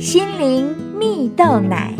心灵蜜豆奶。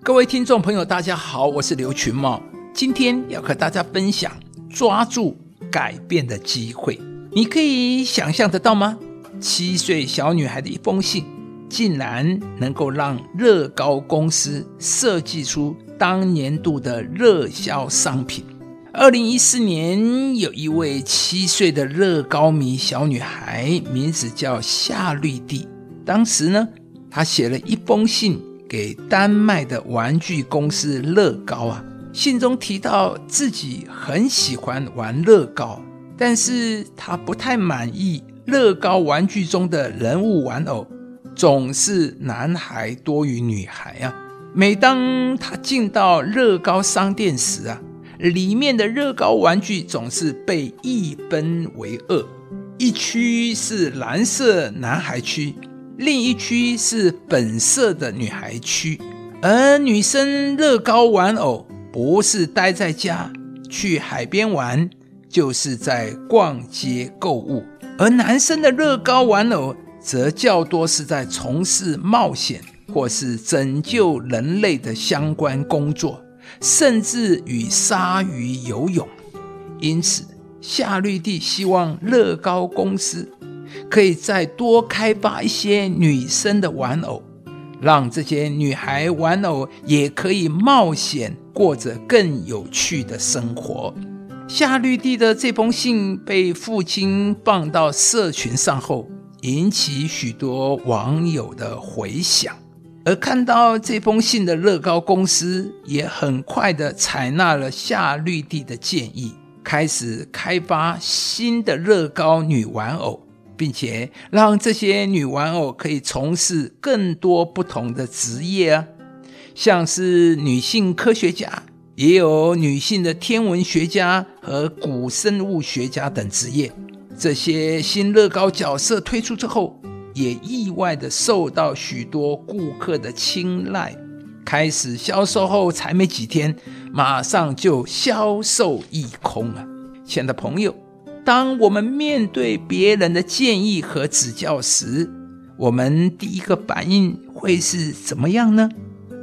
各位听众朋友，大家好，我是刘群茂，今天要和大家分享抓住改变的机会。你可以想象得到吗？七岁小女孩的一封信，竟然能够让乐高公司设计出当年度的热销商品。二零一四年，有一位七岁的乐高迷小女孩，名字叫夏绿蒂。当时呢，他写了一封信给丹麦的玩具公司乐高啊。信中提到自己很喜欢玩乐高，但是他不太满意乐高玩具中的人物玩偶总是男孩多于女孩啊。每当他进到乐高商店时啊。里面的乐高玩具总是被一分为二，一区是蓝色男孩区，另一区是粉色的女孩区。而女生乐高玩偶不是待在家去海边玩，就是在逛街购物；而男生的乐高玩偶则较多是在从事冒险或是拯救人类的相关工作。甚至与鲨鱼游泳，因此夏绿蒂希望乐高公司可以再多开发一些女生的玩偶，让这些女孩玩偶也可以冒险，过着更有趣的生活。夏绿蒂的这封信被父亲放到社群上后，引起许多网友的回响。而看到这封信的乐高公司也很快的采纳了夏绿蒂的建议，开始开发新的乐高女玩偶，并且让这些女玩偶可以从事更多不同的职业啊，像是女性科学家，也有女性的天文学家和古生物学家等职业。这些新乐高角色推出之后。也意外的受到许多顾客的青睐，开始销售后才没几天，马上就销售一空啊。亲爱的朋友，当我们面对别人的建议和指教时，我们第一个反应会是怎么样呢？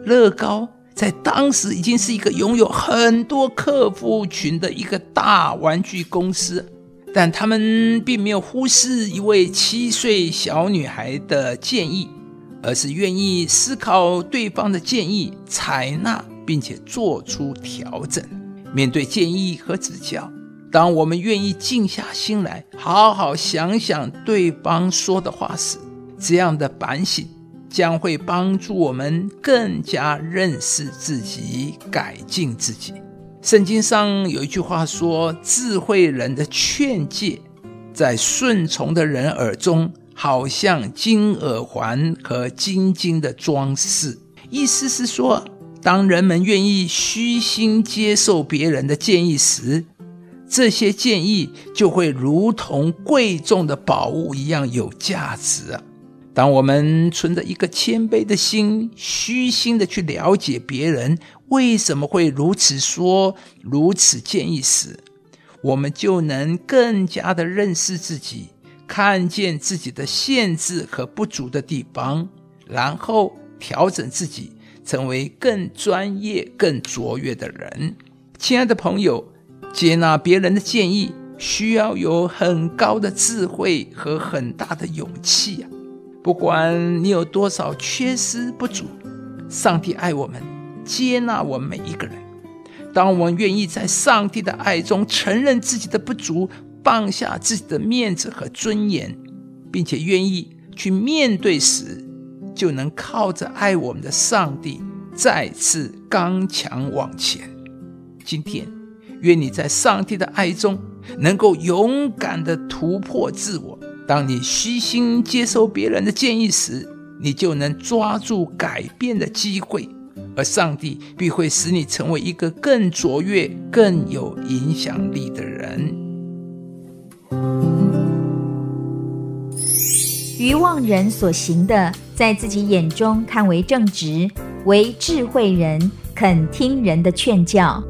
乐高在当时已经是一个拥有很多客户群的一个大玩具公司。但他们并没有忽视一位七岁小女孩的建议，而是愿意思考对方的建议，采纳并且做出调整。面对建议和指教，当我们愿意静下心来，好好想想对方说的话时，这样的反省将会帮助我们更加认识自己，改进自己。圣经上有一句话说：“智慧人的劝诫，在顺从的人耳中，好像金耳环和金金的装饰。”意思是说，当人们愿意虚心接受别人的建议时，这些建议就会如同贵重的宝物一样有价值！当我们存着一个谦卑的心，虚心的去了解别人。为什么会如此说、如此建议时，我们就能更加的认识自己，看见自己的限制和不足的地方，然后调整自己，成为更专业、更卓越的人。亲爱的朋友，接纳别人的建议，需要有很高的智慧和很大的勇气啊！不管你有多少缺失不足，上帝爱我们。接纳我们每一个人。当我们愿意在上帝的爱中承认自己的不足，放下自己的面子和尊严，并且愿意去面对时，就能靠着爱我们的上帝再次刚强往前。今天，愿你在上帝的爱中能够勇敢的突破自我。当你虚心接受别人的建议时，你就能抓住改变的机会。而上帝必会使你成为一个更卓越、更有影响力的人。愚妄人所行的，在自己眼中看为正直，为智慧人肯听人的劝教。